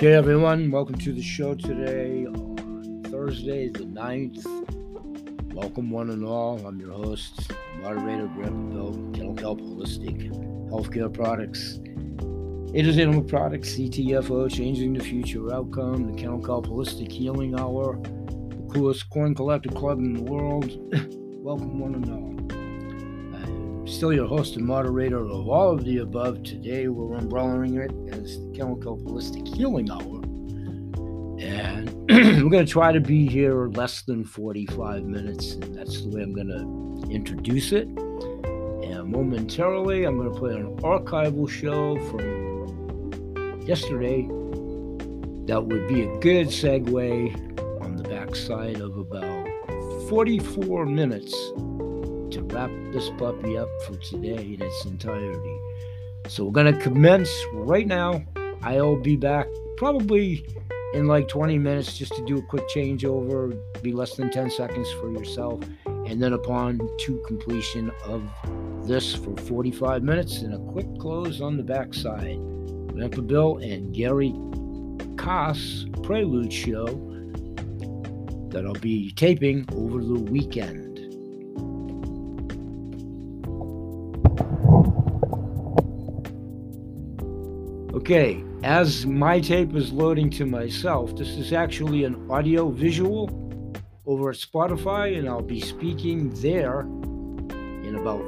Okay, everyone, welcome to the show today on Thursday, the 9th. Welcome, one and all. I'm your host, moderator, Grandpa Bill, Kennel Kelp Holistic Healthcare Products. It is Animal Products, CTFO, Changing the Future Outcome, the Kennel Kelp Holistic Healing Hour, the coolest coin collector club in the world. welcome, one and all still your host and moderator of all of the above. Today we're umbrellaing it as the Kennel Kelp Holistic Healing Hour. And we're going to try to be here less than 45 minutes, and that's the way I'm going to introduce it. And momentarily, I'm going to play an archival show from yesterday that would be a good segue on the backside of about 44 minutes to wrap this puppy up for today in its entirety. So we're going to commence right now. I'll be back probably in like 20 minutes just to do a quick changeover, be less than 10 seconds for yourself. And then upon to completion of this for 45 minutes and a quick close on the backside. Grandpa Bill and Gary Koss Prelude show that I'll be taping over the weekend. Okay, as my tape is loading to myself, this is actually an audio visual over at Spotify, and I'll be speaking there in about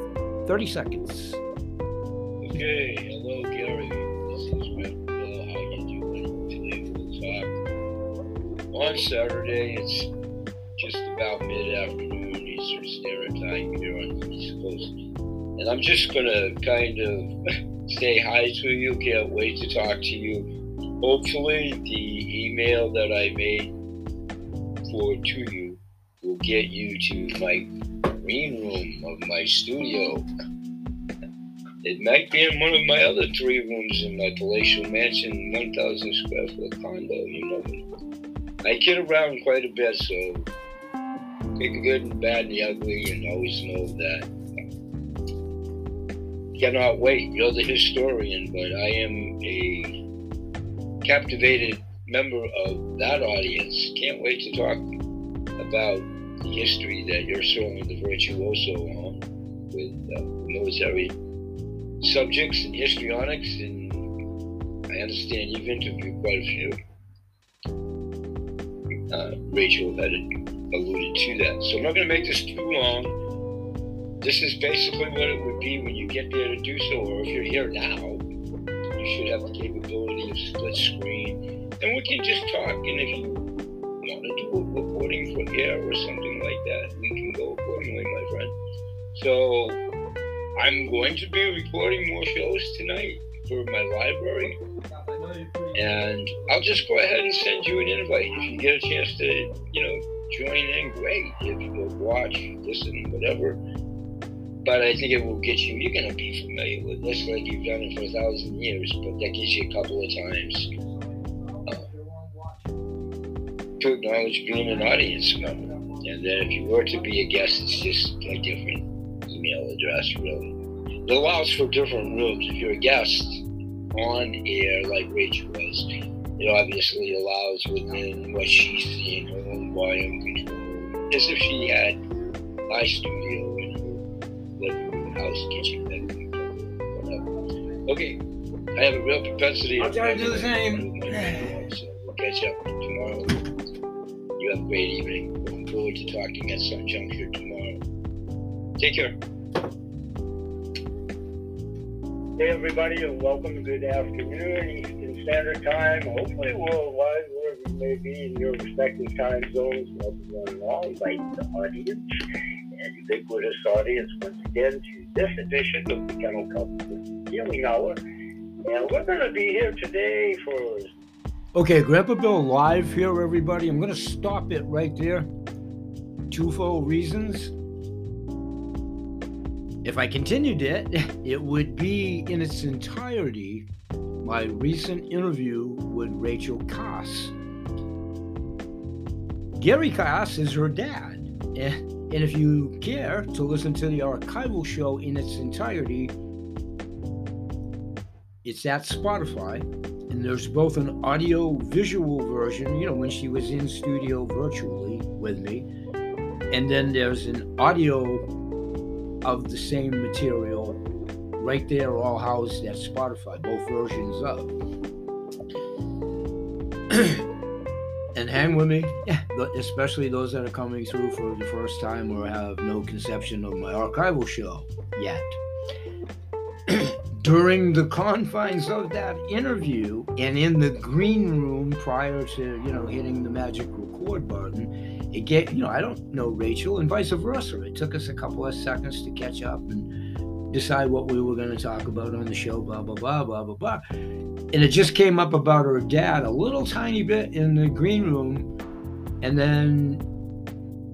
30 seconds. Okay, hello Gary. This is Rick. Bill. How you doing? Today we'll talk. On Saturday, it's just about mid-afternoon Eastern Standard Time here on the East Coast, and I'm just gonna kind of say hi to you. Can't wait to talk to you. Hopefully, the email that I made for to you will get you to my green room of my studio. It might be in one of my other three rooms in my palatial mansion, 1,000 square foot condo. You know, I kid around quite a bit, so take the good and bad and the ugly, and always know that cannot wait. You're the historian, but I am a captivated member of that audience. Can't wait to talk about the history that you're certainly the virtuoso on with uh, military subjects and histrionics, and I understand you've interviewed quite a few. Uh, Rachel had alluded to that. So I'm not going to make this too long this is basically what it would be when you get there to do so, or if you're here now, you should have the capability of split screen, and we can just talk. And if you want to do a recording for air or something like that, we can go accordingly, my friend. So I'm going to be recording more shows tonight for my library. And I'll just go ahead and send you an invite. If you get a chance to, you know, join in, great. If you watch, listen, whatever, but I think it will get you. You're going to be familiar with this like you've done it for a thousand years, but that gives you a couple of times uh, to acknowledge being an audience member. And then if you were to be a guest, it's just a different email address, really. It allows for different rooms. If you're a guest on air, like Rachel was, it obviously allows within what she's seeing her own volume control, as if she had my studio house, kitchen, bedroom, whatever. Okay, I have a real propensity. I'll try to do the same. So we'll catch up tomorrow. You have a great evening. Looking forward to talking at some juncture tomorrow. Take care. Hey everybody, and welcome. Good afternoon, Eastern Standard Time. Hopefully worldwide, wherever you may be in your respective time zones. Welcome one and all. Invite the audience and ubiquitous audience once again to this edition of the Kennel Kelp Healing Hour. And we're going to be here today for. Okay, Grandpa Bill live here, everybody. I'm going to stop it right there. Twofold reasons. If I continued it, it would be in its entirety my recent interview with Rachel Koss. Gary Koss is her dad. And if you care to listen to the archival show in its entirety, it's at Spotify. and there's both an audio visual version, you know, when she was in studio virtually with me, and then there's an audio of the same material right there, all housed at Spotify, both versions of. and hang with me, yeah, especially those that are coming through for the first time or have no conception of my archival show yet. During the confines of that interview and in the green room prior to you know hitting the magic record button it get you know i don't know rachel and vice versa. It took us a couple of seconds to catch up and decide what we were going to talk about on the show blah blah blah blah blah blah. And it just came up about her dad a little tiny bit in the green room. And then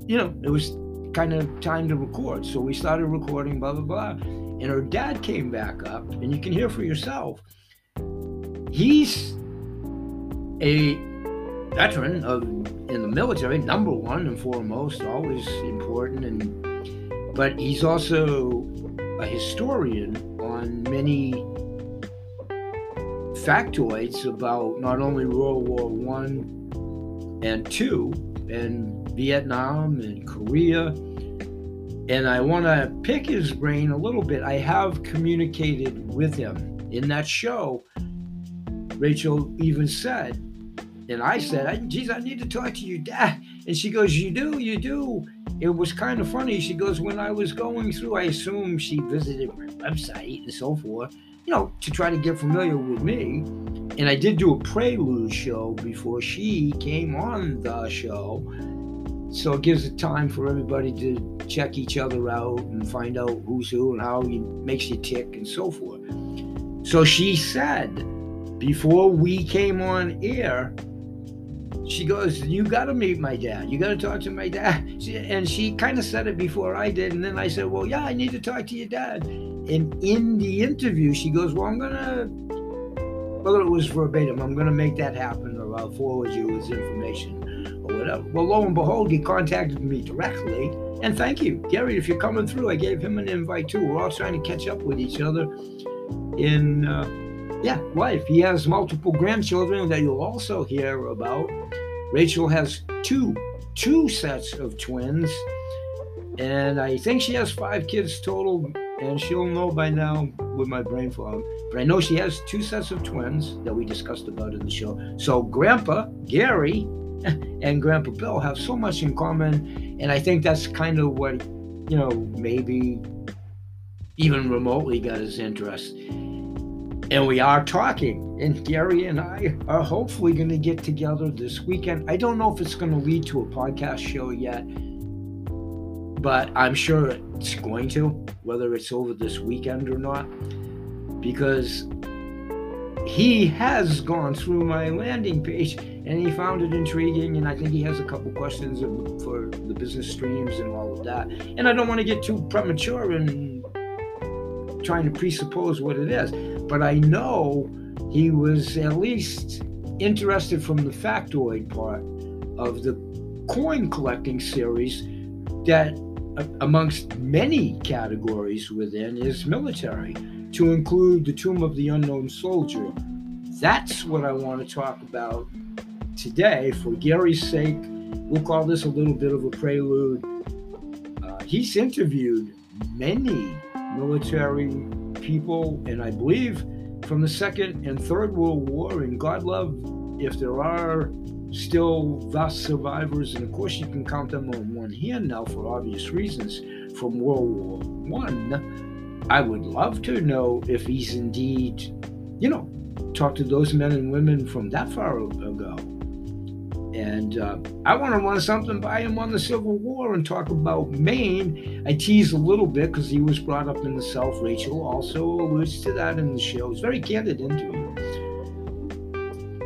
you know it was kind of time to record. So we started recording blah blah blah. And her dad came back up, and you can hear for yourself. He's a veteran of in the military, number one and foremost, always important, and but he's also a historian on many factoids about not only World War One and two, and Vietnam and Korea and I want to pick his brain a little bit. I have communicated with him in that show. Rachel even said, and I said, geez, I need to talk to your dad. And she goes, You do, you do. It was kind of funny. She goes, When I was going through, I assume she visited my website and so forth, you know, to try to get familiar with me. And I did do a prelude show before she came on the show so it gives it time for everybody to check each other out and find out who's who and how he makes you tick and so forth. So she said before we came on air, she goes, You got to meet my dad. You got to talk to my dad. She, and she kind of said it before I did. And then I said, Well, yeah, I need to talk to your dad. And in the interview, she goes, Well, I'm going to, whether it was verbatim, I'm going to make that happen or I'll forward you his information or whatever. Well, lo and behold, he contacted me directly. And thank you, Gary, if you're coming through. I gave him an invite too. We're all trying to catch up with each other in, uh, yeah, wife. He has multiple grandchildren that you'll also hear about. Rachel has two, two sets of twins. And I think she has five kids total, and she'll know by now with my brain fog. But I know she has two sets of twins that we discussed about in the show. So, Grandpa, Gary, and Grandpa Bill have so much in common. And I think that's kind of what, you know, maybe even remotely got his interest. And we are talking, and Gary and I are hopefully going to get together this weekend. I don't know if it's going to lead to a podcast show yet, but I'm sure it's going to, whether it's over this weekend or not, because he has gone through my landing page and he found it intriguing and i think he has a couple questions for the business streams and all of that and i don't want to get too premature in trying to presuppose what it is but i know he was at least interested from the factoid part of the coin collecting series that amongst many categories within is military to include the Tomb of the Unknown Soldier. That's what I want to talk about today. For Gary's sake, we'll call this a little bit of a prelude. Uh, he's interviewed many military people, and I believe from the Second and Third World War, and God love if there are still thus survivors, and of course you can count them on one hand now for obvious reasons from World War One I would love to know if he's indeed, you know, talked to those men and women from that far ago. And uh, I want to run something by him on the Civil War and talk about Maine. I tease a little bit because he was brought up in the South. Rachel also alludes to that in the show. It's very candid interview.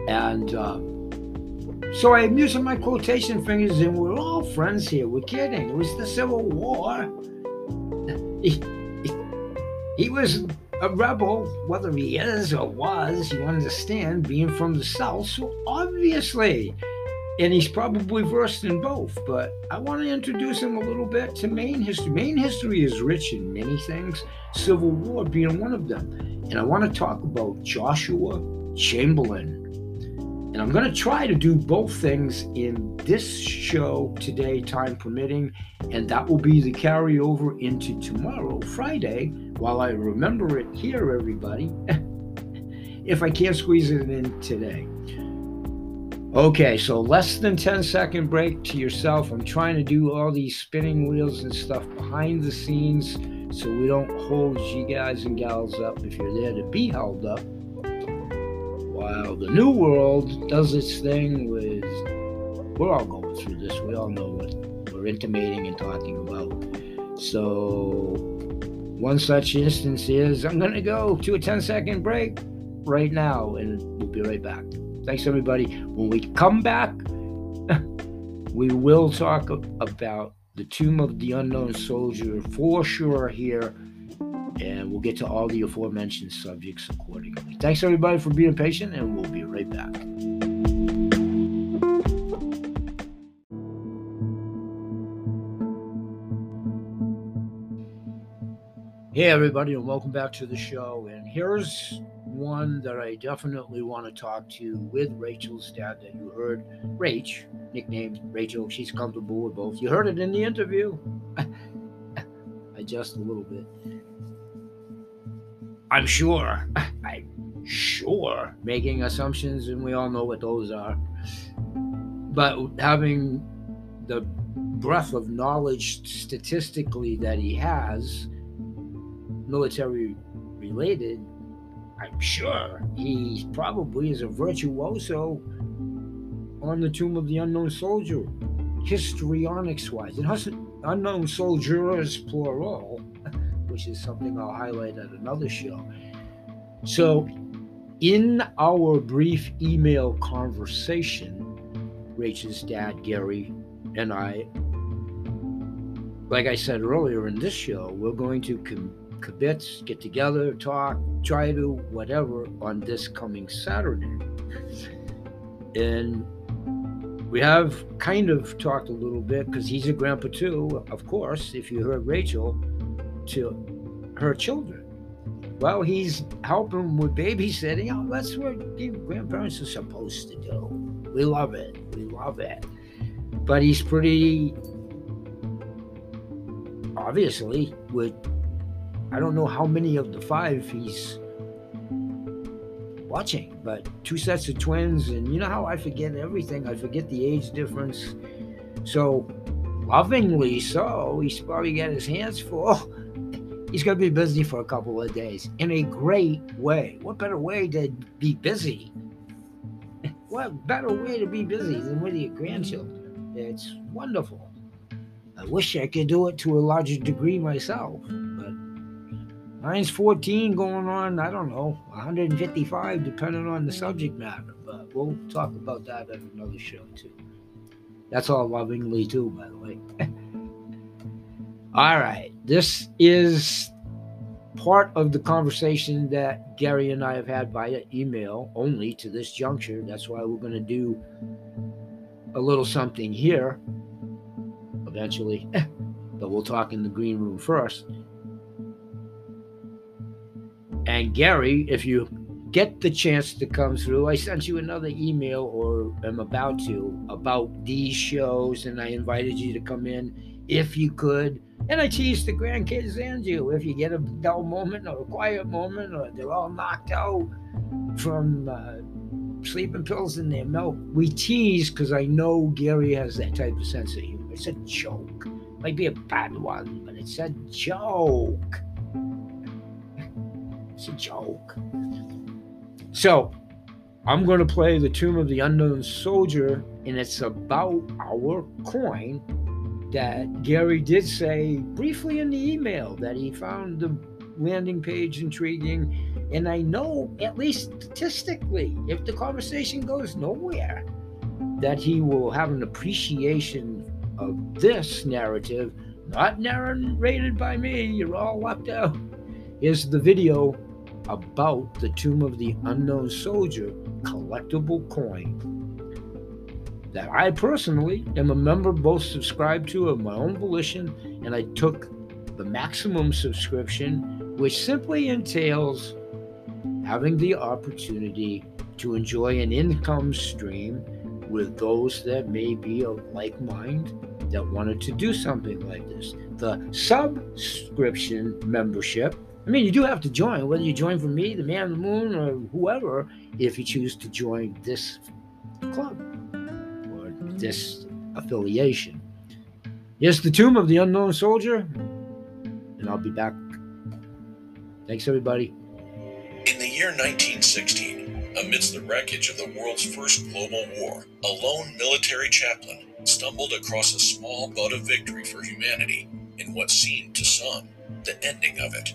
And uh, so I'm using my quotation fingers, and we're all friends here. We're kidding. It was the Civil War. He was a rebel, whether he is or was, you understand, being from the South, so obviously. And he's probably versed in both, but I want to introduce him a little bit to Maine history. Maine history is rich in many things, Civil War being one of them. And I want to talk about Joshua Chamberlain. And I'm going to try to do both things in this show today, time permitting, and that will be the carryover into tomorrow, Friday, while I remember it here, everybody, if I can't squeeze it in today. Okay, so less than 10 second break to yourself. I'm trying to do all these spinning wheels and stuff behind the scenes so we don't hold you guys and gals up. If you're there to be held up while the new world does its thing with we're all going through this. We all know what we're intimating and talking about. So one such instance is i'm going to go to a 10 second break right now and we'll be right back thanks everybody when we come back we will talk about the tomb of the unknown soldier for sure here and we'll get to all the aforementioned subjects accordingly. Thanks everybody for being patient, and we'll be right back. Hey, everybody, and welcome back to the show. And here's one that I definitely want to talk to with Rachel's dad that you heard. Rach, nicknamed Rachel, she's comfortable with both. You heard it in the interview. Adjust a little bit. I'm sure. I'm sure making assumptions, and we all know what those are. But having the breadth of knowledge statistically that he has, military related, I'm sure he probably is a virtuoso on the Tomb of the Unknown Soldier, histrionics wise. It has unknown soldiers, plural which is something I'll highlight at another show. So, in our brief email conversation, Rachel's dad, Gary, and I, like I said earlier in this show, we're going to com- kibitz, get together, talk, try to whatever on this coming Saturday. And we have kind of talked a little bit because he's a grandpa too, of course. If you heard Rachel, to her children. Well, he's helping with babysitting. Oh, that's what grandparents are supposed to do. We love it. We love it. But he's pretty obviously with I don't know how many of the five he's watching, but two sets of twins, and you know how I forget everything. I forget the age difference. So lovingly so, he's probably got his hands full oh, he's going to be busy for a couple of days in a great way. What better way to be busy? What better way to be busy than with your grandchildren? It's wonderful. I wish I could do it to a larger degree myself, mine's 14 going on, I don't know, 155, depending on the subject matter. But we'll talk about that at another show, too. That's all lovingly, too, by the way. All right. This is part of the conversation that Gary and I have had via email only to this juncture. That's why we're going to do a little something here eventually. but we'll talk in the green room first. And Gary, if you get the chance to come through, I sent you another email or am about to about these shows, and I invited you to come in if you could and I tease the grandkids and you if you get a dull moment or a quiet moment or they're all knocked out from uh, sleeping pills in their milk. We tease because I know Gary has that type of sense of humor. It's a joke. Might be a bad one, but it's a joke. It's a joke. So, I'm going to play the Tomb of the Unknown Soldier, and it's about our coin that Gary did say briefly in the email that he found the landing page intriguing. And I know, at least statistically, if the conversation goes nowhere, that he will have an appreciation of this narrative, not narrated by me, you're all left out, is the video about the Tomb of the Unknown Soldier collectible coin that I personally am a member both subscribed to of my own volition, and I took the maximum subscription, which simply entails having the opportunity to enjoy an income stream with those that may be of like mind that wanted to do something like this. The subscription membership, I mean, you do have to join, whether you join for me, the man on the moon, or whoever, if you choose to join this club or this affiliation. Yes, the tomb of the unknown soldier, and I'll be back. Thanks, everybody. In the year 1916, amidst the wreckage of the world's first global war, a lone military chaplain stumbled across a small bud of victory for humanity in what seemed to some the ending of it.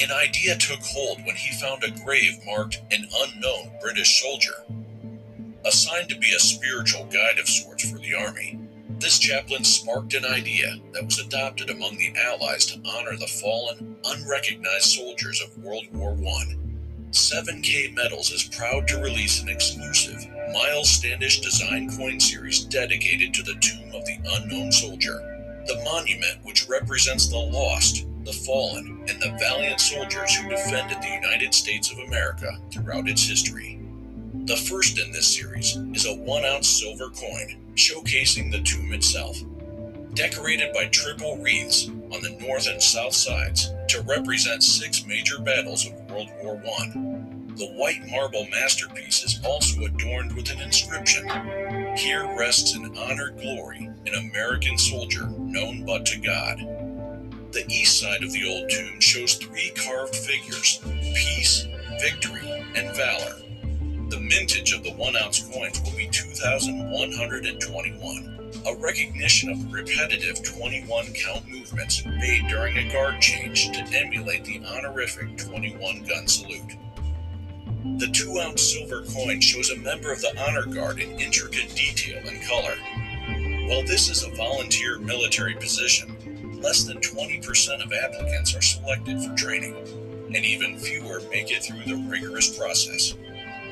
An idea took hold when he found a grave marked an unknown British soldier. Assigned to be a spiritual guide of sorts for the army, this chaplain sparked an idea that was adopted among the Allies to honor the fallen, unrecognized soldiers of World War I. 7K Metals is proud to release an exclusive Miles Standish design coin series dedicated to the tomb of the unknown soldier. The monument, which represents the lost, the fallen, and the valiant soldiers who defended the United States of America throughout its history. The first in this series is a one ounce silver coin showcasing the tomb itself, decorated by triple wreaths on the north and south sides to represent six major battles of World War I. The white marble masterpiece is also adorned with an inscription Here rests in honored glory an American soldier known but to God. The east side of the old tomb shows three carved figures peace, victory, and valor the mintage of the one ounce coins will be 2,121, a recognition of repetitive 21 count movements made during a guard change to emulate the honorific 21 gun salute. The 2 ounce silver coin shows a member of the honor guard in intricate detail and color. While this is a volunteer military position, less than 20% of applicants are selected for training, and even fewer make it through the rigorous process.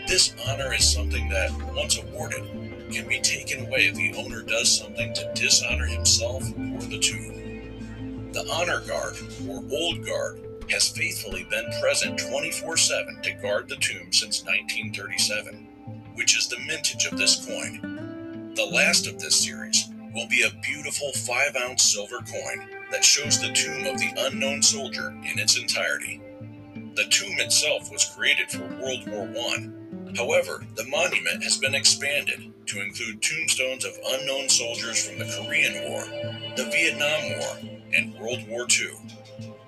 This honor is something that, once awarded, can be taken away if the owner does something to dishonor himself or the tomb. The Honor Guard, or Old Guard, has faithfully been present 24 7 to guard the tomb since 1937, which is the mintage of this coin. The last of this series will be a beautiful 5 ounce silver coin that shows the tomb of the unknown soldier in its entirety. The tomb itself was created for World War I However, the monument has been expanded to include tombstones of unknown soldiers from the Korean War, the Vietnam War, and World War II.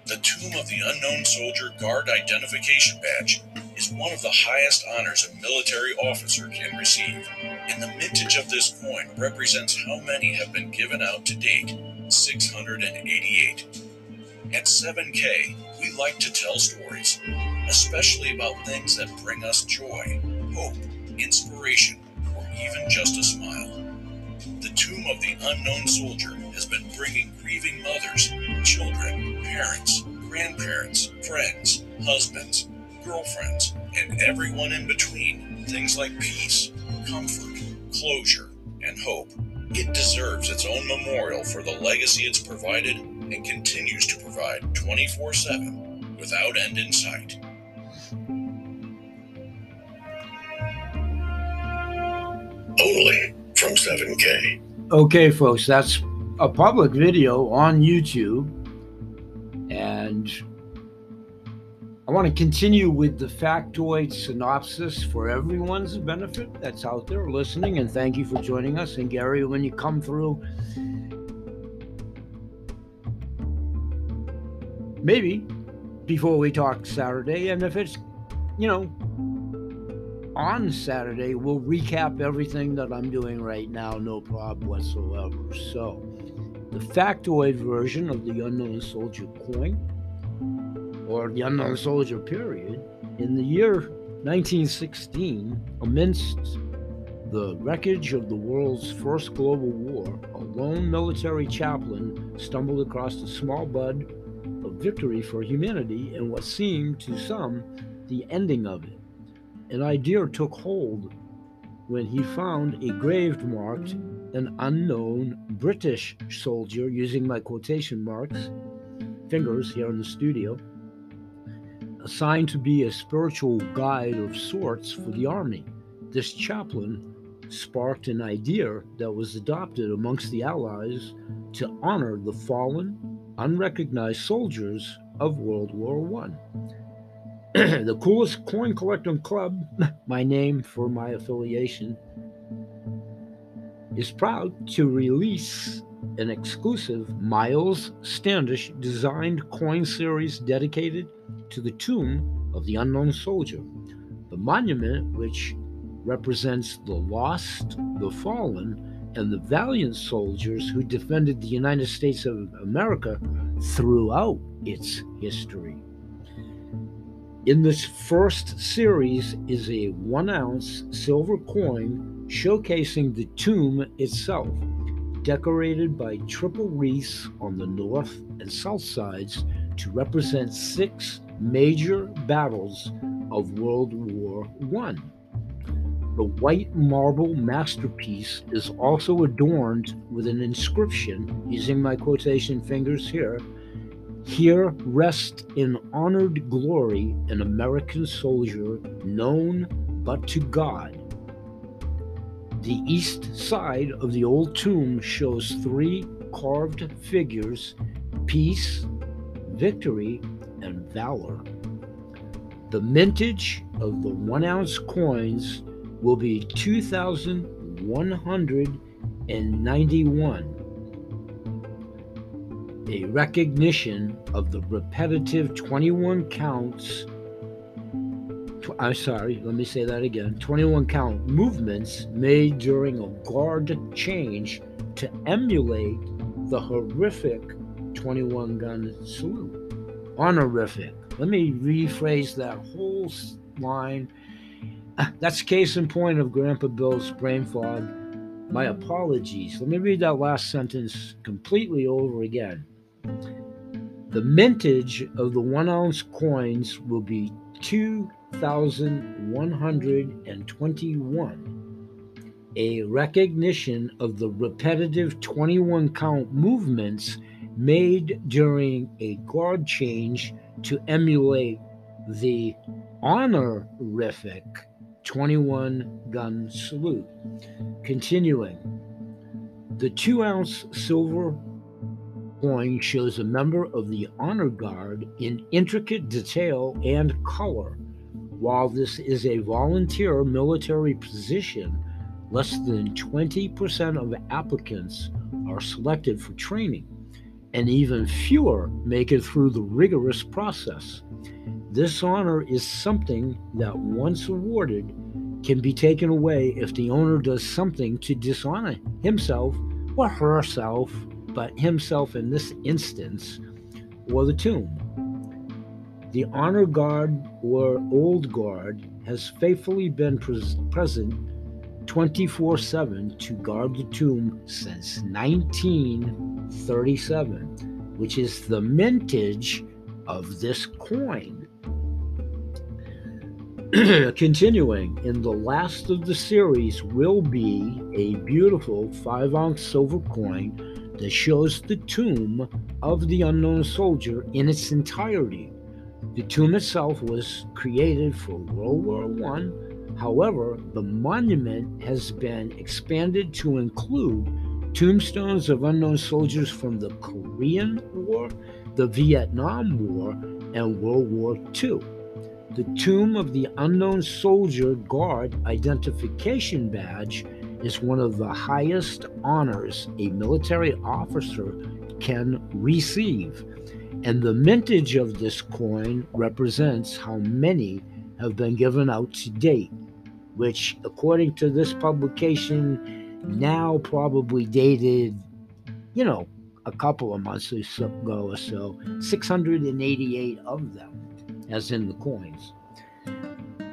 The Tomb of the Unknown Soldier Guard Identification Badge is one of the highest honors a military officer can receive, and the mintage of this coin represents how many have been given out to date 688. At 7K, we like to tell stories, especially about things that bring us joy, hope, inspiration, or even just a smile. The tomb of the unknown soldier has been bringing grieving mothers, children, parents, grandparents, friends, husbands, girlfriends, and everyone in between things like peace, comfort, closure, and hope. It deserves its own memorial for the legacy it's provided and continues to provide 24 7 without end in sight. Only from 7K. Okay, folks, that's a public video on YouTube. And I want to continue with the factoid synopsis for everyone's benefit that's out there listening. And thank you for joining us. And Gary, when you come through, maybe before we talk Saturday, and if it's, you know, on Saturday, we'll recap everything that I'm doing right now, no problem whatsoever. So, the factoid version of the Unknown Soldier coin, or the Unknown Soldier period, in the year 1916, amidst the wreckage of the world's first global war, a lone military chaplain stumbled across a small bud of victory for humanity and what seemed to some the ending of it. An idea took hold when he found a grave marked an unknown British soldier, using my quotation marks, fingers here in the studio, assigned to be a spiritual guide of sorts for the army. this chaplain sparked an idea that was adopted amongst the Allies to honor the fallen, unrecognized soldiers of World War I. the coolest coin collecting club, my name for my affiliation, is proud to release an exclusive Miles Standish designed coin series dedicated to the tomb of the unknown soldier. The monument, which represents the lost, the fallen, and the valiant soldiers who defended the United States of America throughout its history. In this first series is a one ounce silver coin showcasing the tomb itself, decorated by triple wreaths on the north and south sides to represent six major battles of World War I. The white marble masterpiece is also adorned with an inscription, using my quotation fingers here. Here rests in honored glory an American soldier known but to God. The east side of the old tomb shows three carved figures peace, victory, and valor. The mintage of the one ounce coins will be 2,191. A recognition of the repetitive 21 counts. I'm sorry, let me say that again 21 count movements made during a guard change to emulate the horrific 21 gun salute. Honorific. Let me rephrase that whole line ah, that's case in point of Grandpa Bill's brain fog. My apologies. Let me read that last sentence completely over again. The mintage of the one ounce coins will be 2,121. A recognition of the repetitive 21 count movements made during a guard change to emulate the honorific 21 gun salute. Continuing, the two ounce silver coin shows a member of the honor guard in intricate detail and color. While this is a volunteer military position, less than 20% of applicants are selected for training, and even fewer make it through the rigorous process. This honor is something that, once awarded, can be taken away if the owner does something to dishonor himself or herself, but himself in this instance, or the tomb. The honor guard or old guard has faithfully been pres- present 24 7 to guard the tomb since 1937, which is the mintage of this coin. Continuing, in the last of the series will be a beautiful 5 ounce silver coin that shows the tomb of the unknown soldier in its entirety. The tomb itself was created for World War I. However, the monument has been expanded to include tombstones of unknown soldiers from the Korean War, the Vietnam War, and World War II. The Tomb of the Unknown Soldier Guard Identification Badge is one of the highest honors a military officer can receive, and the mintage of this coin represents how many have been given out to date, which, according to this publication, now probably dated, you know, a couple of months ago or so, 688 of them, as in the coins.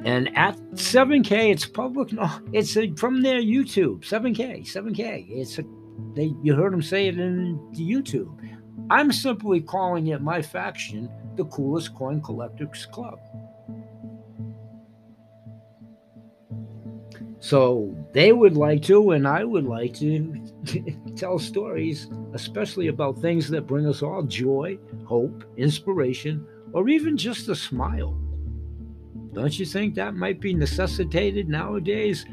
And at 7K, it's public. No, it's a, from their YouTube. 7K, 7K. It's a, they. You heard them say it in the YouTube. I'm simply calling it my faction, the coolest coin collectors club. So they would like to, and I would like to tell stories, especially about things that bring us all joy, hope, inspiration, or even just a smile. Don't you think that might be necessitated nowadays?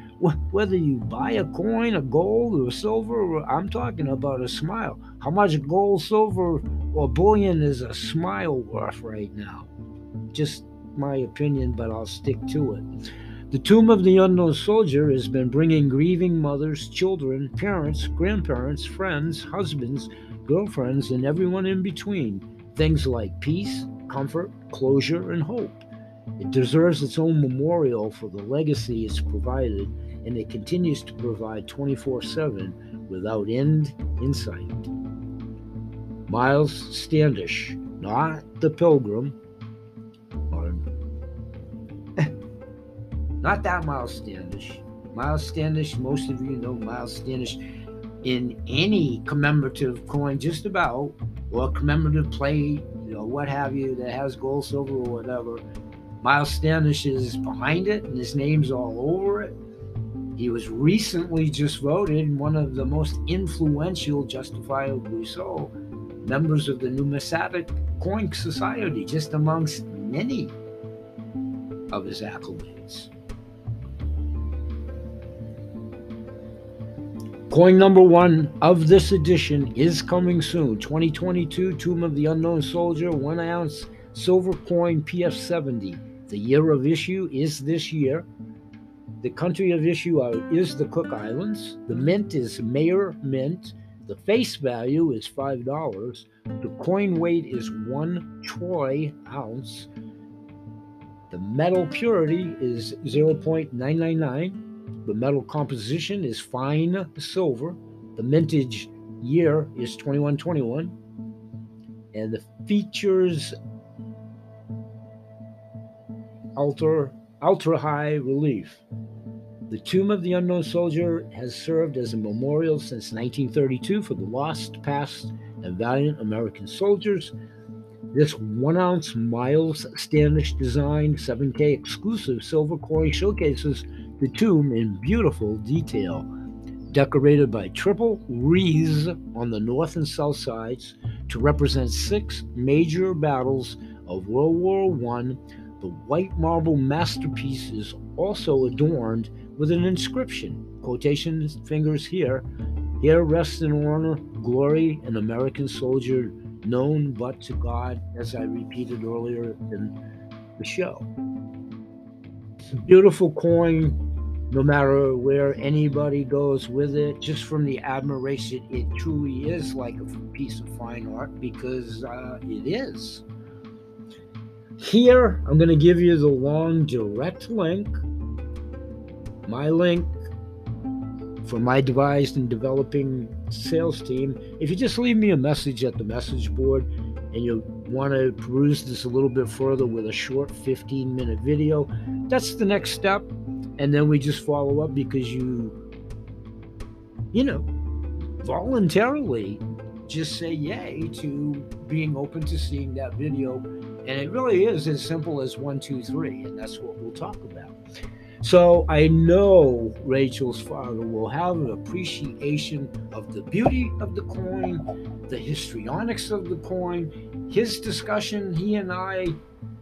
Whether you buy a coin, a gold, or silver, or I'm talking about a smile. How much gold, silver, or bullion is a smile worth right now? Just my opinion, but I'll stick to it. The tomb of the unknown soldier has been bringing grieving mothers, children, parents, grandparents, friends, husbands, girlfriends, and everyone in between things like peace, comfort, closure, and hope. It deserves its own memorial for the legacy it's provided, and it continues to provide 24 7 without end in sight. Miles Standish, not the pilgrim, not that Miles Standish. Miles Standish, most of you know Miles Standish in any commemorative coin, just about, or commemorative plate, you know, what have you, that has gold, silver, or whatever. Miles Standish is behind it, and his name's all over it. He was recently just voted one of the most influential, justifiably so, members of the Numismatic Coin Society, just amongst many of his accolades. Coin number one of this edition is coming soon 2022 Tomb of the Unknown Soldier, one ounce silver coin PF70. The year of issue is this year. The country of issue is the Cook Islands. The mint is Mayer Mint. The face value is $5. The coin weight is one troy ounce. The metal purity is 0.999. The metal composition is fine silver. The mintage year is 2121. And the features ultra, ultra high relief. The Tomb of the Unknown Soldier has served as a memorial since 1932 for the lost, past, and valiant American soldiers. This one ounce Miles Standish design 7K exclusive silver coin showcases the tomb in beautiful detail, decorated by triple wreaths on the north and south sides to represent six major battles of World War I the white marble masterpiece is also adorned with an inscription, quotation fingers here, here rests in honor, glory, an American soldier known but to God, as I repeated earlier in the show. It's a beautiful coin, no matter where anybody goes with it, just from the admiration, it truly is like a piece of fine art because uh, it is. Here, I'm going to give you the long direct link, my link for my devised and developing sales team. If you just leave me a message at the message board and you want to peruse this a little bit further with a short 15 minute video, that's the next step. And then we just follow up because you, you know, voluntarily just say yay to being open to seeing that video and it really is as simple as one, two, three, and that's what we'll talk about. So I know Rachel's father will have an appreciation of the beauty of the coin, the histrionics of the coin, his discussion, he and I,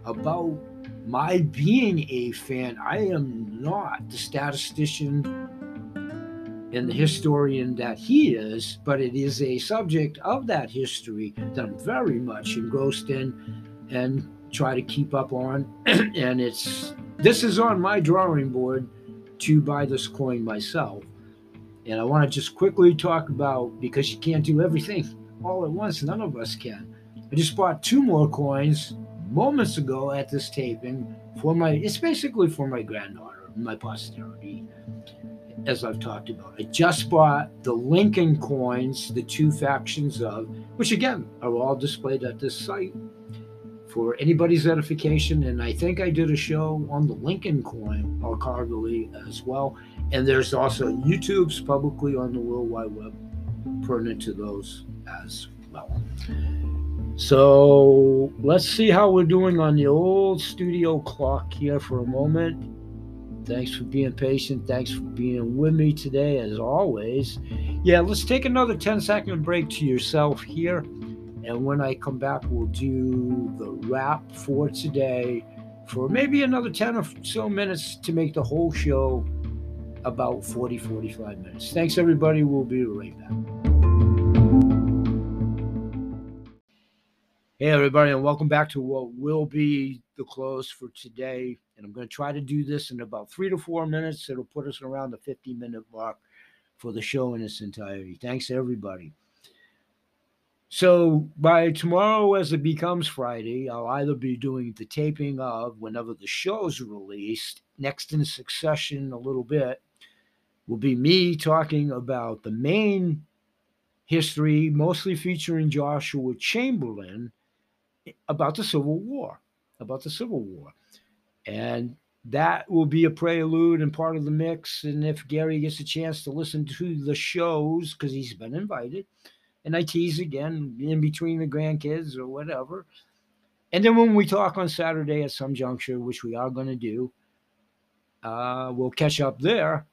about my being a fan. I am not the statistician and the historian that he is, but it is a subject of that history that I'm very much engrossed in and try to keep up on. and it's this is on my drawing board to buy this coin myself. And I want to just quickly talk about because you can't do everything all at once. None of us can. I just bought two more coins moments ago at this taping for my. It's basically for my granddaughter, my posterity, as I've talked about. I just bought the Lincoln coins, the two factions of, which again are all displayed at this site for anybody's edification. And I think I did a show on the Lincoln coin, or Cargily as well. And there's also YouTube's publicly on the World Wide Web pertinent to those as well. So let's see how we're doing on the old studio clock here for a moment. Thanks for being patient. Thanks for being with me today, as always. Yeah, let's take another 10 second break to yourself here. And when I come back, we'll do the wrap for today for maybe another 10 or so minutes to make the whole show about 40, 45 minutes. Thanks, everybody. We'll be right back. Hey, everybody, and welcome back to what will be the close for today. And I'm going to try to do this in about three to four minutes. It'll put us around the 50 minute mark for the show in its entirety. Thanks, everybody. So by tomorrow, as it becomes Friday, I'll either be doing the taping of whenever the show's released, next in succession a little bit, will be me talking about the Maine history, mostly featuring Joshua Chamberlain about the Civil War, about the Civil War. And that will be a prelude and part of the mix. And if Gary gets a chance to listen to the shows, because he's been invited, and I tease again in between the grandkids or whatever. And then when we talk on Saturday at some juncture, which we are going to do, uh, we'll catch up there.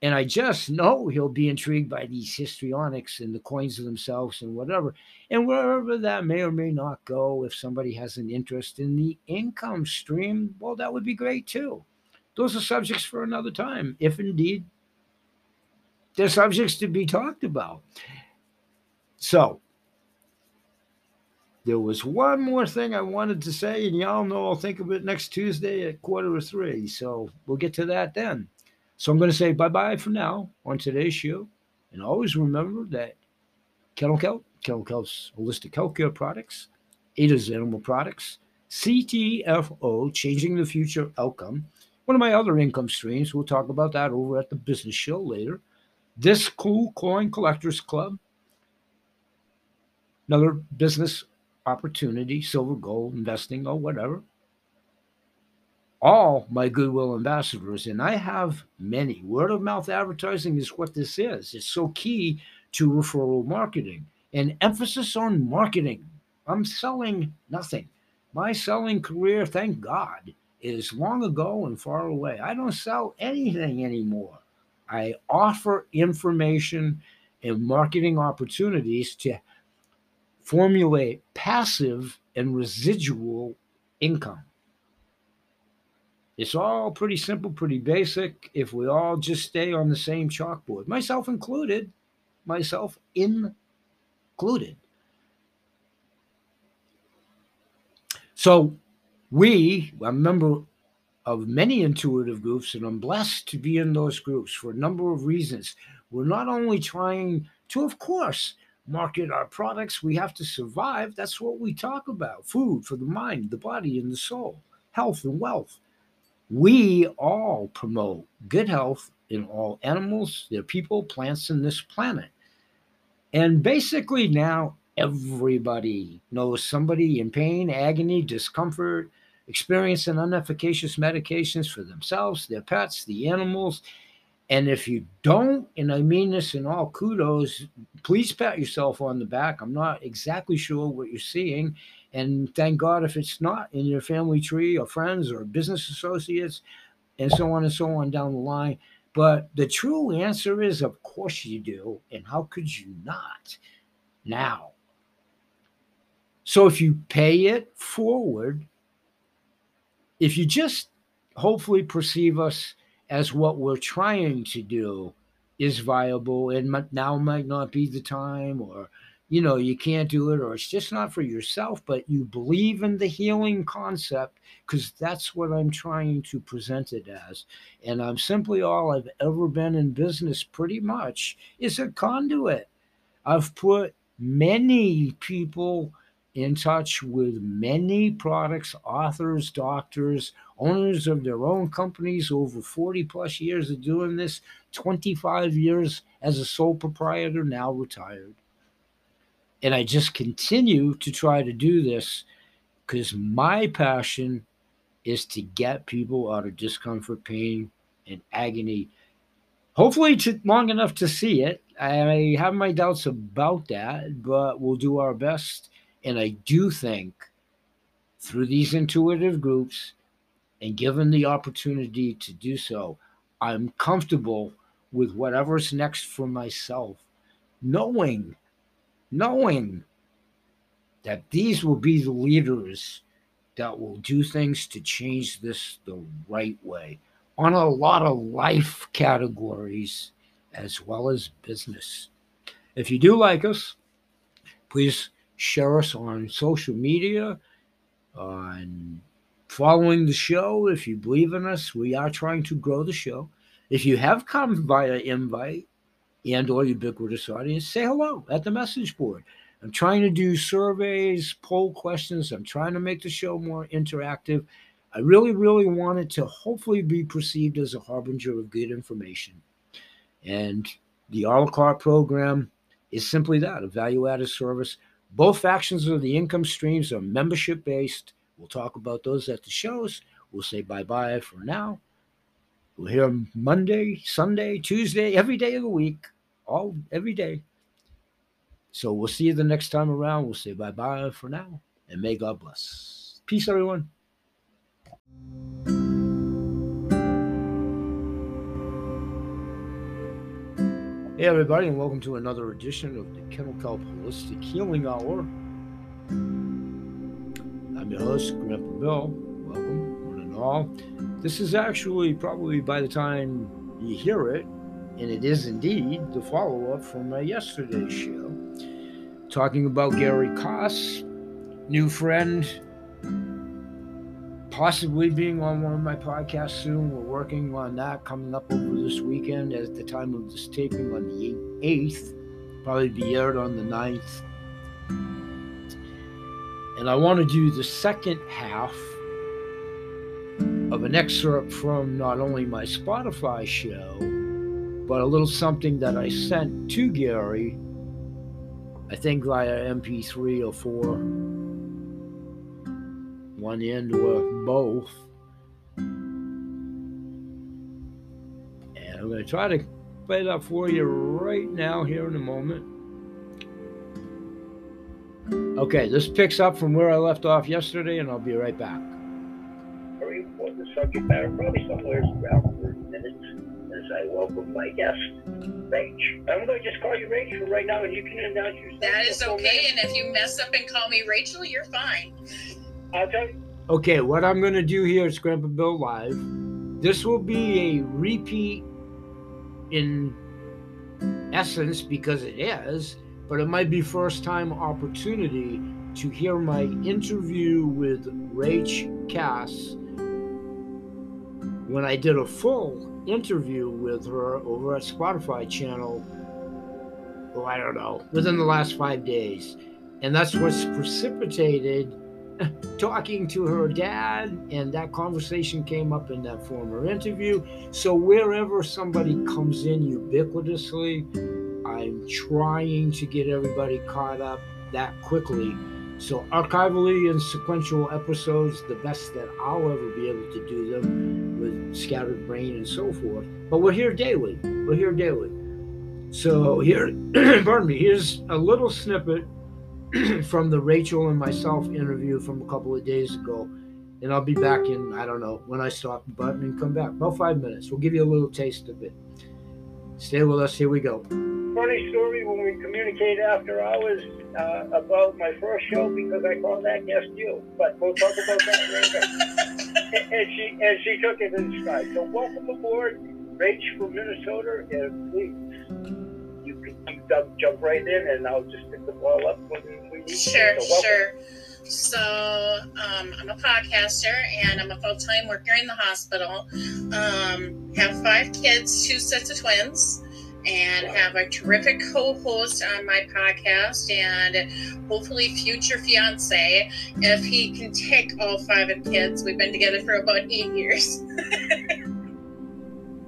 And I just know he'll be intrigued by these histrionics and the coins of themselves and whatever. And wherever that may or may not go, if somebody has an interest in the income stream, well, that would be great too. Those are subjects for another time, if indeed they're subjects to be talked about. So, there was one more thing I wanted to say, and y'all know I'll think of it next Tuesday at quarter to three. So, we'll get to that then. So I'm going to say bye bye for now on today's show. And always remember that Kennel Kelp, Kennel Kelp's holistic healthcare products, Ada's animal products, CTFO, changing the future outcome. One of my other income streams, we'll talk about that over at the business show later. This Cool Coin Collectors Club, another business opportunity, silver, gold, investing, or whatever all my goodwill ambassadors, and I have many. Word of mouth advertising is what this is. It's so key to referral marketing and emphasis on marketing. I'm selling nothing. My selling career, thank God, is long ago and far away. I don't sell anything anymore. I offer information and marketing opportunities to formulate passive and residual income. It's all pretty simple, pretty basic. If we all just stay on the same chalkboard, myself included, myself included. So, we, a member of many intuitive groups, and I'm blessed to be in those groups for a number of reasons. We're not only trying to, of course, market our products, we have to survive. That's what we talk about food for the mind, the body, and the soul, health and wealth we all promote good health in all animals, their people, plants, and this planet. And basically, now everybody knows somebody in pain, agony, discomfort, experiencing inefficacious medications for themselves, their pets, the animals. And if you don't, and I mean this in all kudos, please pat yourself on the back. I'm not exactly sure what you're seeing. And thank God if it's not in your family tree or friends or business associates and so on and so on down the line. But the true answer is, of course you do. And how could you not now? So if you pay it forward, if you just hopefully perceive us as what we're trying to do is viable and now might not be the time or you know you can't do it or it's just not for yourself but you believe in the healing concept because that's what i'm trying to present it as. And i'm simply all i've ever been in business pretty much is a conduit. I've put many people in touch with many products authors doctors owners of their own companies over 40 plus years of doing this 25 years as a sole proprietor now retired and I just continue to try to do this because my passion is to get people out of discomfort, pain, and agony. Hopefully, to, long enough to see it. I have my doubts about that, but we'll do our best. And I do think through these intuitive groups and given the opportunity to do so, I'm comfortable with whatever's next for myself, knowing knowing that these will be the leaders that will do things to change this the right way on a lot of life categories as well as business. If you do like us, please share us on social media, on following the show. If you believe in us, we are trying to grow the show. If you have come via invite and or ubiquitous audience, say hello at the message board. I'm trying to do surveys, poll questions. I'm trying to make the show more interactive. I really, really want it to hopefully be perceived as a harbinger of good information. And the a la carte program is simply that a value added service. Both factions of the income streams are membership based. We'll talk about those at the shows. We'll say bye bye for now. We'll hear Monday, Sunday, Tuesday, every day of the week, all every day. So we'll see you the next time around. We'll say bye bye for now, and may God bless. Peace, everyone. Hey, everybody, and welcome to another edition of the Kennel Kelp Holistic Healing Hour. I'm your host, Grandpa Bill. Welcome, one and all. This is actually probably by the time you hear it, and it is indeed the follow up from my yesterday's show, talking about Gary Koss, new friend, possibly being on one of my podcasts soon. We're working on that coming up over this weekend at the time of this taping on the 8th, probably be aired on the 9th. And I want to do the second half of an excerpt from not only my Spotify show, but a little something that I sent to Gary, I think via MP3 or 4 one end or both. And I'm going to try to play that for you right now here in a moment. Okay, this picks up from where I left off yesterday, and I'll be right back. Very important subject matter, probably somewhere around 30 minutes, as I welcome my guest, Rach. I'm going to just call you Rach for right now, and you can announce yourself. That is okay, and if you mess up and call me Rachel, you're fine. I'll tell you. Okay, what I'm going to do here is Grandpa Bill Live. This will be a repeat in essence because it is, but it might be first time opportunity to hear my interview with Rach Cass when I did a full interview with her over at Spotify channel. Oh, I don't know, within the last five days. And that's what's precipitated talking to her dad, and that conversation came up in that former interview. So, wherever somebody comes in ubiquitously, I'm trying to get everybody caught up that quickly. So, archivally and sequential episodes, the best that I'll ever be able to do them with scattered brain and so forth. But we're here daily. We're here daily. So, here, pardon me, here's a little snippet from the Rachel and myself interview from a couple of days ago. And I'll be back in, I don't know, when I stop the button and come back. About five minutes. We'll give you a little taste of it. Stay with us. Here we go. Funny story when we communicate after hours uh, about my first show because I called that guest you. But we'll talk about that later. and she and she took it in stride. So welcome aboard, Rach from Minnesota, and please you can jump, jump right in, and I'll just pick the ball up when we need Sure. So sure. So um, I'm a podcaster and I'm a full-time worker in the hospital. Um, have five kids, two sets of twins, and have a terrific co-host on my podcast and hopefully future fiance if he can take all five of the kids. We've been together for about eight years.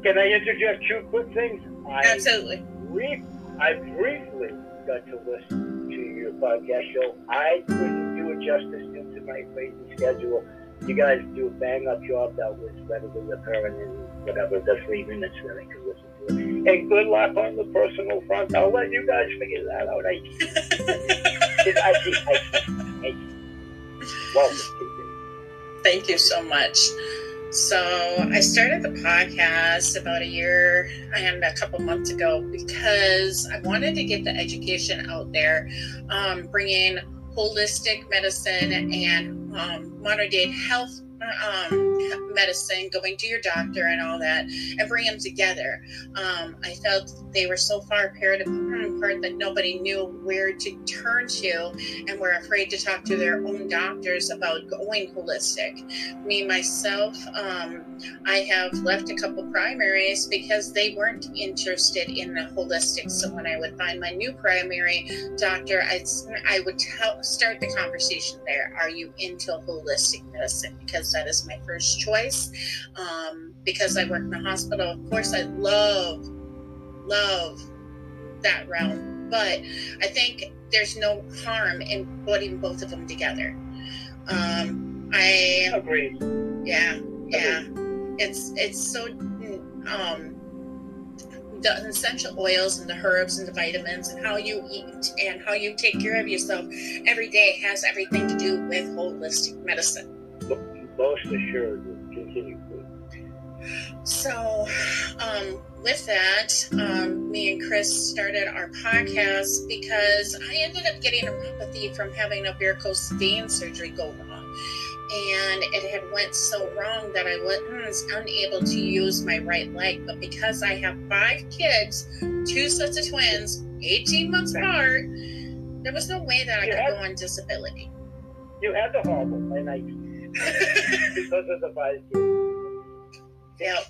Can I interject two quick things? I Absolutely. brief, I briefly got to listen to your podcast show. I couldn't justice due to my crazy schedule. You guys do a bang up job that was readily apparent in whatever the three minutes that I could listen to it. And good luck on the personal front. I'll let you guys figure that out. I, I, I, I, welcome. Thank you so much. So I started the podcast about a year and a couple months ago because I wanted to get the education out there, um, bringing holistic medicine and um, modern day health um, medicine, going to your doctor and all that, and bring them together. Um, I felt they were so far apart, apart that nobody knew where to turn to and were afraid to talk to their own doctors about going holistic. Me, myself, um, I have left a couple primaries because they weren't interested in the holistic. So when I would find my new primary doctor, I'd, I would tell, start the conversation there. Are you into holistic medicine? Because that is my first choice. Um, because I work in the hospital, of course, I love, love that realm. But I think there's no harm in putting both of them together. Um, I agree. Yeah, yeah. It's it's so um, the essential oils and the herbs and the vitamins and how you eat and how you take care of yourself every day has everything to do with holistic medicine most assured will continue So, um, with that, um, me and Chris started our podcast because I ended up getting neuropathy from having a varicose vein surgery go wrong. And it had went so wrong that I was unable to use my right leg. But because I have five kids, two sets of twins, 18 months apart, there was no way that I could go on disability. You had the hobble, and I because of the. Yep.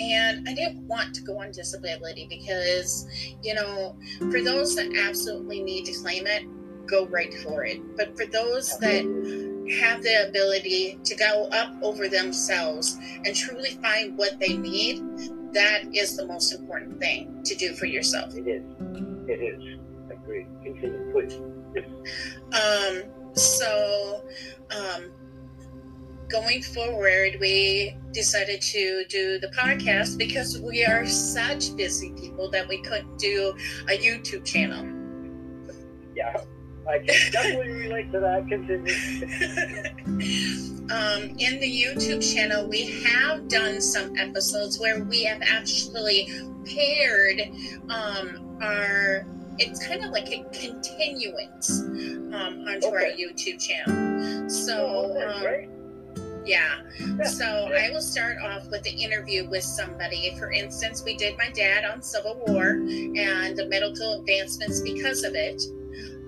And I didn't want to go on disability because, you know, for those that absolutely need to claim it, go right for it. But for those that have the ability to go up over themselves and truly find what they need, that is the most important thing to do for yourself. It is. It is. Agreed. Continue, please. Um, so, um, going forward, we decided to do the podcast because we are such busy people that we couldn't do a YouTube channel. Yeah, I can definitely relate to that. Continue. um, in the YouTube channel, we have done some episodes where we have actually paired um, our. It's kind of like a continuance um, onto our YouTube channel. So, that's um, great. Yeah. So. I will start off with the interview with somebody. For instance, we did my dad on Civil War and the medical advancements because of it.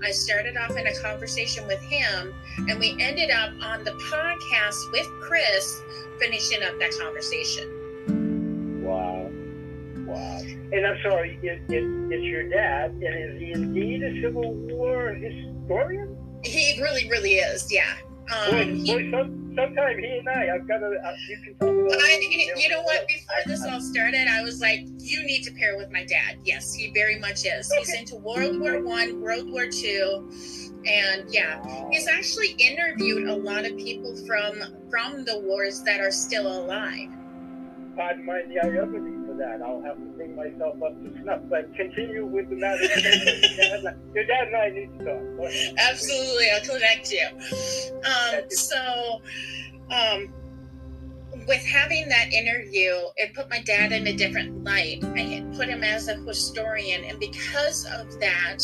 I started off in a conversation with him, and we ended up on the podcast with Chris, finishing up that conversation. Wow. Wow. And I'm sorry, it, it, it's your dad, and is he indeed a Civil War historian? He really, really is, yeah. Boy, Um, he- boy some, sometime he and I, I've got to, uh, you can talk about I, you know what? Before this all started, I was like, "You need to pair with my dad." Yes, he very much is. He's into World War One, World War Two, and yeah, he's actually interviewed a lot of people from from the wars that are still alive. Pardon my naivety for that. I'll have to bring myself up to snuff. But continue with the matter. Your dad and I- Your dad and I need to talk. Absolutely, I'll connect you. Um, so, um, with having that interview, it put my dad in a different light. I had put him as a historian, and because of that,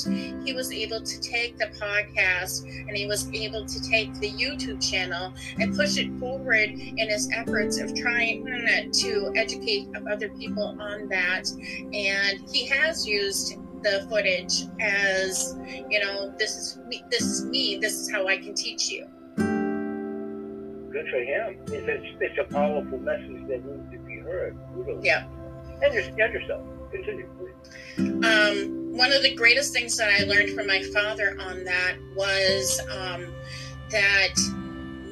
he was able to take the podcast and he was able to take the YouTube channel and push it forward in his efforts of trying mm, to educate other people on that. And he has used the footage as you know this is me this is me this is how i can teach you Good for him. It's a, it's a powerful message that needs to be heard. Kudos. Yeah. And, your, and yourself. Continue, please. um, one of the greatest things that i learned from my father on that was um, that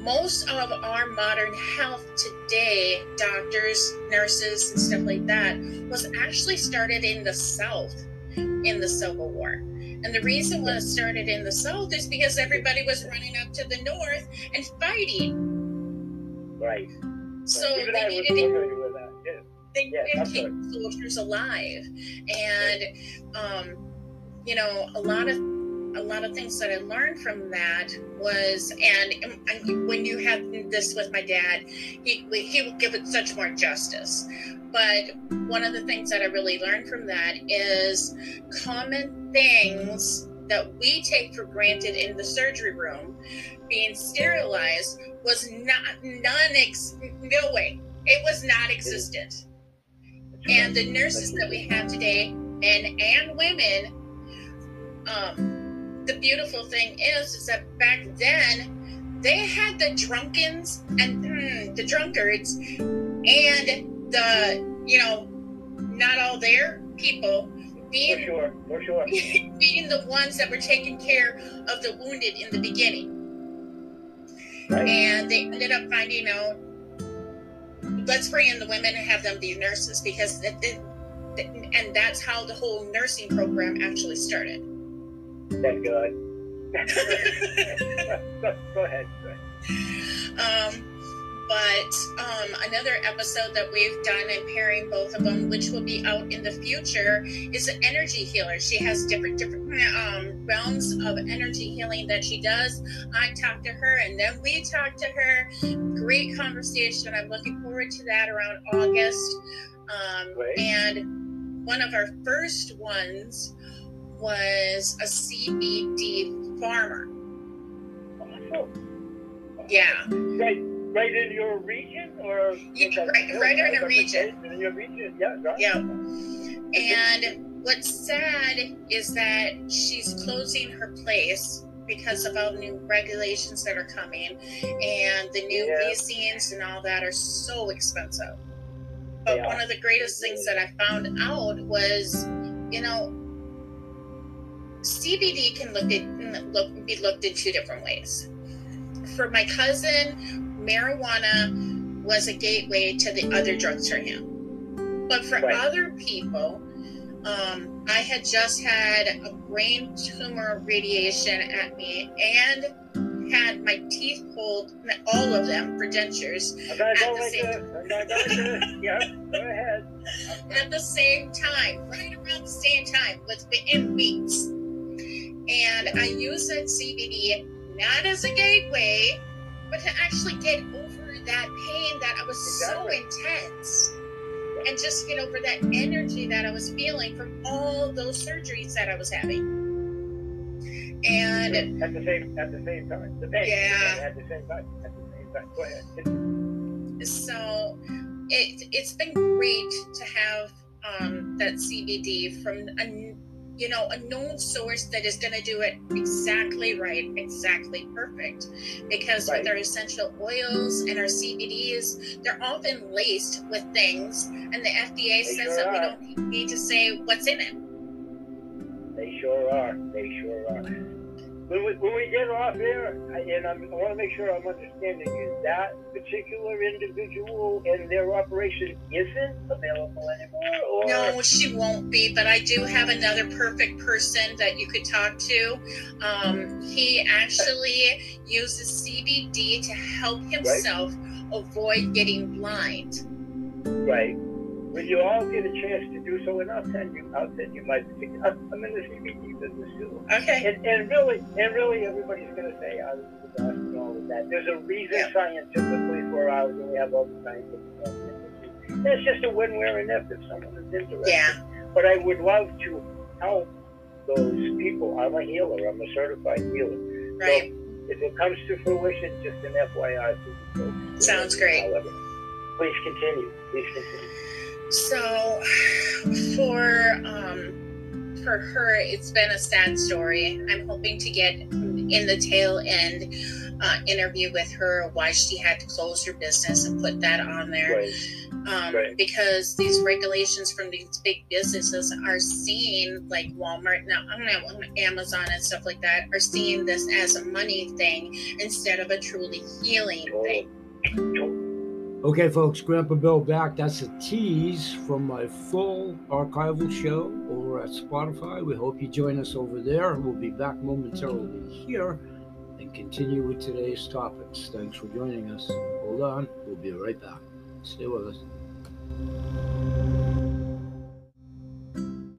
most of our modern health today doctors nurses and stuff like that was actually started in the south in the civil war and the reason why it started in the south is because everybody was running up to the north and fighting Right. so Even they I needed to that. Yeah. they Yeah, that's keep soldiers alive and um, you know a lot of a lot of things that i learned from that was and, and when you have this with my dad he he will give it such more justice but one of the things that i really learned from that is common things that we take for granted in the surgery room, being sterilized, was not none ex no way. It was not existent. And the nurses that we have today, men and women, um, the beautiful thing is, is that back then they had the drunkens and mm, the drunkards and the you know not all their people being sure, for sure. being the ones that were taking care of the wounded in the beginning. Right. And they ended up finding out let's bring in the women and have them be nurses because and that's how the whole nursing program actually started. Thank God. go, go ahead. Go ahead. Um, but um, another episode that we've done and pairing both of them, which will be out in the future, is an energy healer. She has different different um, realms of energy healing that she does. I talked to her, and then we talked to her. Great conversation. I'm looking forward to that around August. Um, and one of our first ones was a CBD farmer. Yeah. Right, right in your region, or Yeah, is right- right in the region. In your region, yeah, right. Yeah. And what's sad is that she's closing her place because of all the new regulations that are coming and the new Yeah. leasings and all that are so expensive. But They one of the greatest things that I found out was, you know, CBD can look at look be looked in two different ways. For my cousin, marijuana was a gateway to the other drugs for him. But for Right. other people, um, I had just had a brain tumor radiation at me and had my teeth pulled, all of them for dentures, At the like same- this. I'm gonna go like this. Yeah, go ahead. at the same time, right around the same time, within weeks. And I used that CBD not as a gateway, but to actually get over that pain that I was Exactly. so intense. And just get over that energy that I was feeling from all those surgeries that I was having. And at the same at the same time. The pain. Yeah. At the same time. At the same time. Go ahead. so it it's been great to have um, that CBD from a you know a known source that is going to do it exactly right, exactly perfect. Because Right. with our essential oils and our CBDs, they're often laced with things, and the FDA They says sure that we don't need to say what's in it. They sure are. They sure are. When we, when we get off here, I- and I'm, I want to make sure I'm understanding you, that particular individual and their operation isn't available anymore, or No, she won't be, but I do have another perfect person that you could talk to. Um, he actually uses CBD to help himself avoid getting blind. right? When you all get a chance to do so, and I'll send you, I'll send you my. I'm in the CBD business too. Okay. And, and really, and really, everybody's going to say I was the best and all of that. There's a reason Yeah. scientifically for ours, and we have all the scientific evidence. And It's just a win win and if if someone is interested. Yeah. But I would love to help those people. I'm a healer. I'm a certified healer. Right. So if it comes to fruition, just an FYI. for you folks. Sounds great. Please continue. Please continue. So for um for her it's been a sad story. I'm hoping to get in the tail end uh, interview with her why she had to close her business and put that on there. Right. um, Right. because these regulations from these big businesses are seeing, like Walmart now, Amazon and stuff like that, are seeing this as a money thing instead of a truly healing thing. Okay, folks, Grandpa Bill back. That's a tease from my full archival show over at Spotify. We hope you join us over there. We'll be back momentarily here and continue with today's topics. Thanks for joining us. Hold on, we'll be right back. Stay with us.